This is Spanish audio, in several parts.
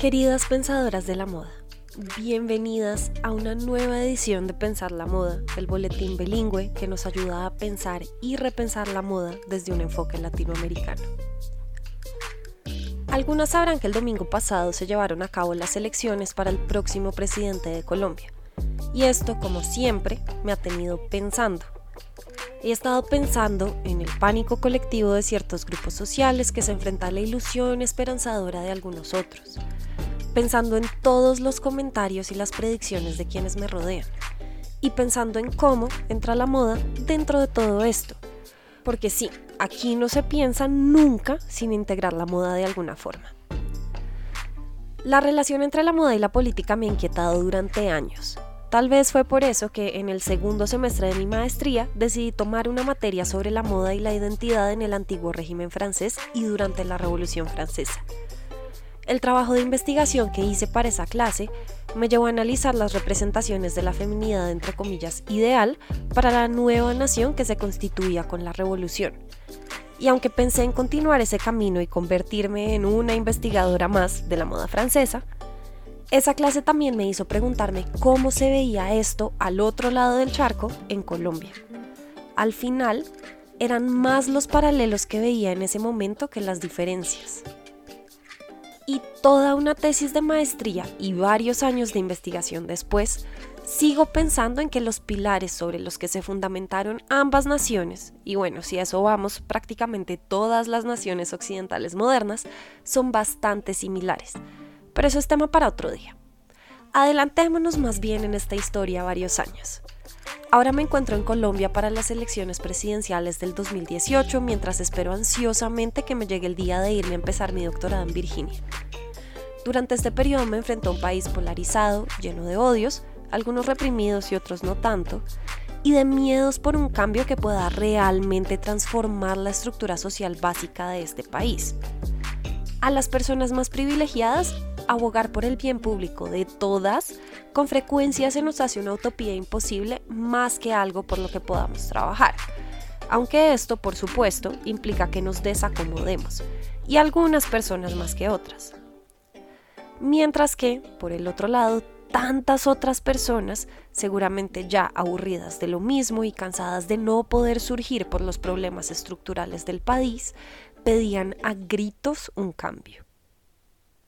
Queridas pensadoras de la moda, bienvenidas a una nueva edición de Pensar la Moda, el boletín bilingüe que nos ayuda a pensar y repensar la moda desde un enfoque latinoamericano. Algunas sabrán que el domingo pasado se llevaron a cabo las elecciones para el próximo presidente de Colombia. Y esto, como siempre, me ha tenido pensando. He estado pensando en el pánico colectivo de ciertos grupos sociales que se enfrenta a la ilusión esperanzadora de algunos otros pensando en todos los comentarios y las predicciones de quienes me rodean, y pensando en cómo entra la moda dentro de todo esto. Porque sí, aquí no se piensa nunca sin integrar la moda de alguna forma. La relación entre la moda y la política me ha inquietado durante años. Tal vez fue por eso que en el segundo semestre de mi maestría decidí tomar una materia sobre la moda y la identidad en el antiguo régimen francés y durante la Revolución Francesa. El trabajo de investigación que hice para esa clase me llevó a analizar las representaciones de la feminidad, entre comillas, ideal para la nueva nación que se constituía con la revolución. Y aunque pensé en continuar ese camino y convertirme en una investigadora más de la moda francesa, esa clase también me hizo preguntarme cómo se veía esto al otro lado del charco en Colombia. Al final, eran más los paralelos que veía en ese momento que las diferencias y toda una tesis de maestría y varios años de investigación después, sigo pensando en que los pilares sobre los que se fundamentaron ambas naciones, y bueno, si a eso vamos, prácticamente todas las naciones occidentales modernas, son bastante similares. Pero eso es tema para otro día. Adelantémonos más bien en esta historia varios años. Ahora me encuentro en Colombia para las elecciones presidenciales del 2018 mientras espero ansiosamente que me llegue el día de irme a empezar mi doctorado en Virginia. Durante este periodo me enfrenté a un país polarizado, lleno de odios, algunos reprimidos y otros no tanto, y de miedos por un cambio que pueda realmente transformar la estructura social básica de este país. A las personas más privilegiadas abogar por el bien público de todas, con frecuencia se nos hace una utopía imposible más que algo por lo que podamos trabajar. Aunque esto, por supuesto, implica que nos desacomodemos, y algunas personas más que otras. Mientras que, por el otro lado, tantas otras personas, seguramente ya aburridas de lo mismo y cansadas de no poder surgir por los problemas estructurales del país, pedían a gritos un cambio.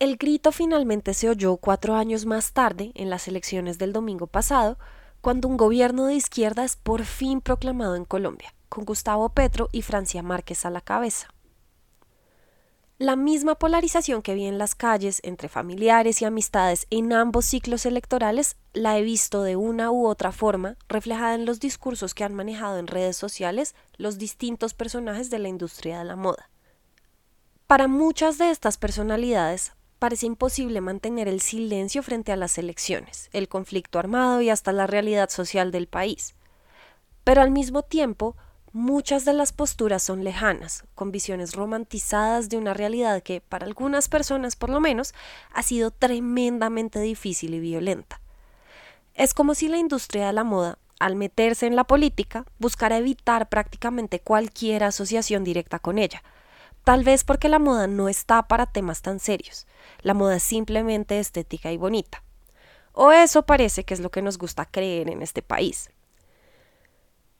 El grito finalmente se oyó cuatro años más tarde, en las elecciones del domingo pasado, cuando un gobierno de izquierda es por fin proclamado en Colombia, con Gustavo Petro y Francia Márquez a la cabeza. La misma polarización que vi en las calles entre familiares y amistades en ambos ciclos electorales la he visto de una u otra forma reflejada en los discursos que han manejado en redes sociales los distintos personajes de la industria de la moda. Para muchas de estas personalidades, parece imposible mantener el silencio frente a las elecciones, el conflicto armado y hasta la realidad social del país. Pero al mismo tiempo, muchas de las posturas son lejanas, con visiones romantizadas de una realidad que, para algunas personas por lo menos, ha sido tremendamente difícil y violenta. Es como si la industria de la moda, al meterse en la política, buscara evitar prácticamente cualquier asociación directa con ella, Tal vez porque la moda no está para temas tan serios. La moda es simplemente estética y bonita. O eso parece que es lo que nos gusta creer en este país.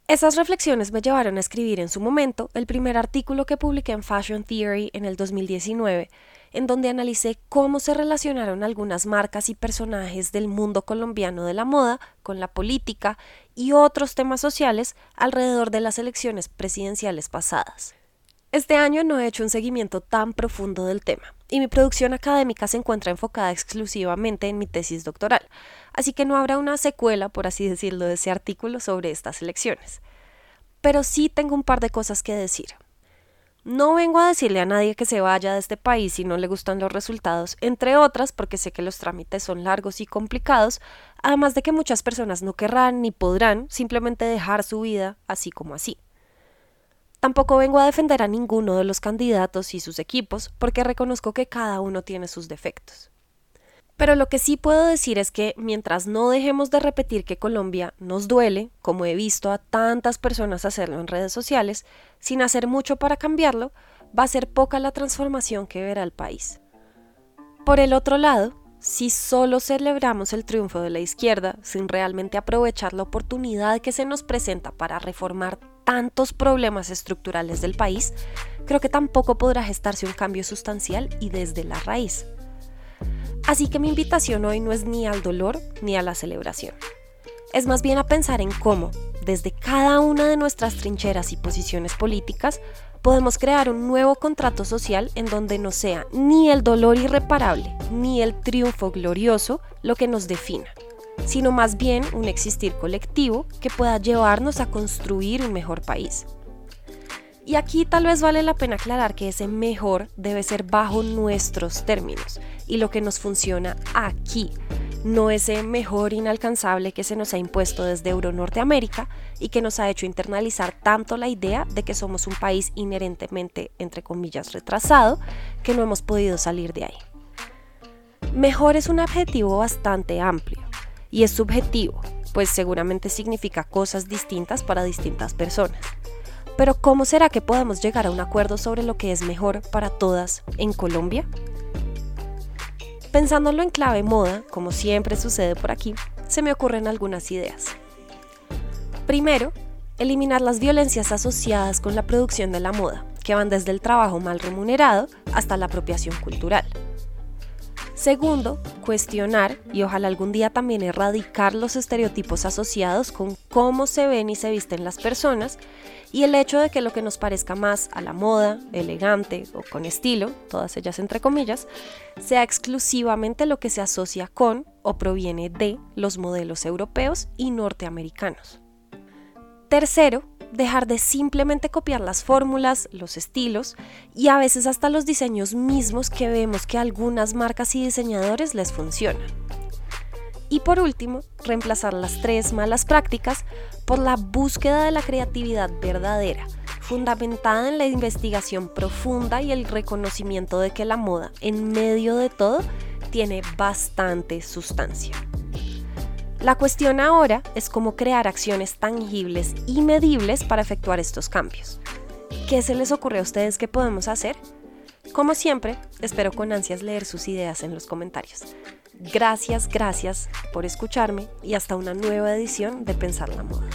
Esas reflexiones me llevaron a escribir en su momento el primer artículo que publiqué en Fashion Theory en el 2019, en donde analicé cómo se relacionaron algunas marcas y personajes del mundo colombiano de la moda con la política y otros temas sociales alrededor de las elecciones presidenciales pasadas. Este año no he hecho un seguimiento tan profundo del tema y mi producción académica se encuentra enfocada exclusivamente en mi tesis doctoral, así que no habrá una secuela, por así decirlo, de ese artículo sobre estas elecciones. Pero sí tengo un par de cosas que decir. No vengo a decirle a nadie que se vaya de este país si no le gustan los resultados, entre otras porque sé que los trámites son largos y complicados, además de que muchas personas no querrán ni podrán simplemente dejar su vida así como así. Tampoco vengo a defender a ninguno de los candidatos y sus equipos porque reconozco que cada uno tiene sus defectos. Pero lo que sí puedo decir es que mientras no dejemos de repetir que Colombia nos duele, como he visto a tantas personas hacerlo en redes sociales, sin hacer mucho para cambiarlo, va a ser poca la transformación que verá el país. Por el otro lado, si solo celebramos el triunfo de la izquierda sin realmente aprovechar la oportunidad que se nos presenta para reformar tantos problemas estructurales del país, creo que tampoco podrá gestarse un cambio sustancial y desde la raíz. Así que mi invitación hoy no es ni al dolor ni a la celebración. Es más bien a pensar en cómo, desde cada una de nuestras trincheras y posiciones políticas, podemos crear un nuevo contrato social en donde no sea ni el dolor irreparable ni el triunfo glorioso lo que nos defina, sino más bien un existir colectivo que pueda llevarnos a construir un mejor país. Y aquí tal vez vale la pena aclarar que ese mejor debe ser bajo nuestros términos y lo que nos funciona aquí, no ese mejor inalcanzable que se nos ha impuesto desde Euro-Norteamérica y que nos ha hecho internalizar tanto la idea de que somos un país inherentemente, entre comillas, retrasado, que no hemos podido salir de ahí. Mejor es un adjetivo bastante amplio y es subjetivo, pues seguramente significa cosas distintas para distintas personas. Pero ¿cómo será que podamos llegar a un acuerdo sobre lo que es mejor para todas en Colombia? Pensándolo en clave moda, como siempre sucede por aquí, se me ocurren algunas ideas. Primero, eliminar las violencias asociadas con la producción de la moda, que van desde el trabajo mal remunerado hasta la apropiación cultural. Segundo, cuestionar y ojalá algún día también erradicar los estereotipos asociados con cómo se ven y se visten las personas y el hecho de que lo que nos parezca más a la moda, elegante o con estilo, todas ellas entre comillas, sea exclusivamente lo que se asocia con o proviene de los modelos europeos y norteamericanos. Tercero, dejar de simplemente copiar las fórmulas, los estilos y a veces hasta los diseños mismos que vemos que algunas marcas y diseñadores les funcionan. Y por último, reemplazar las tres malas prácticas por la búsqueda de la creatividad verdadera, fundamentada en la investigación profunda y el reconocimiento de que la moda, en medio de todo, tiene bastante sustancia. La cuestión ahora es cómo crear acciones tangibles y medibles para efectuar estos cambios. ¿Qué se les ocurre a ustedes que podemos hacer? Como siempre, espero con ansias leer sus ideas en los comentarios. Gracias, gracias por escucharme y hasta una nueva edición de Pensar la Moda.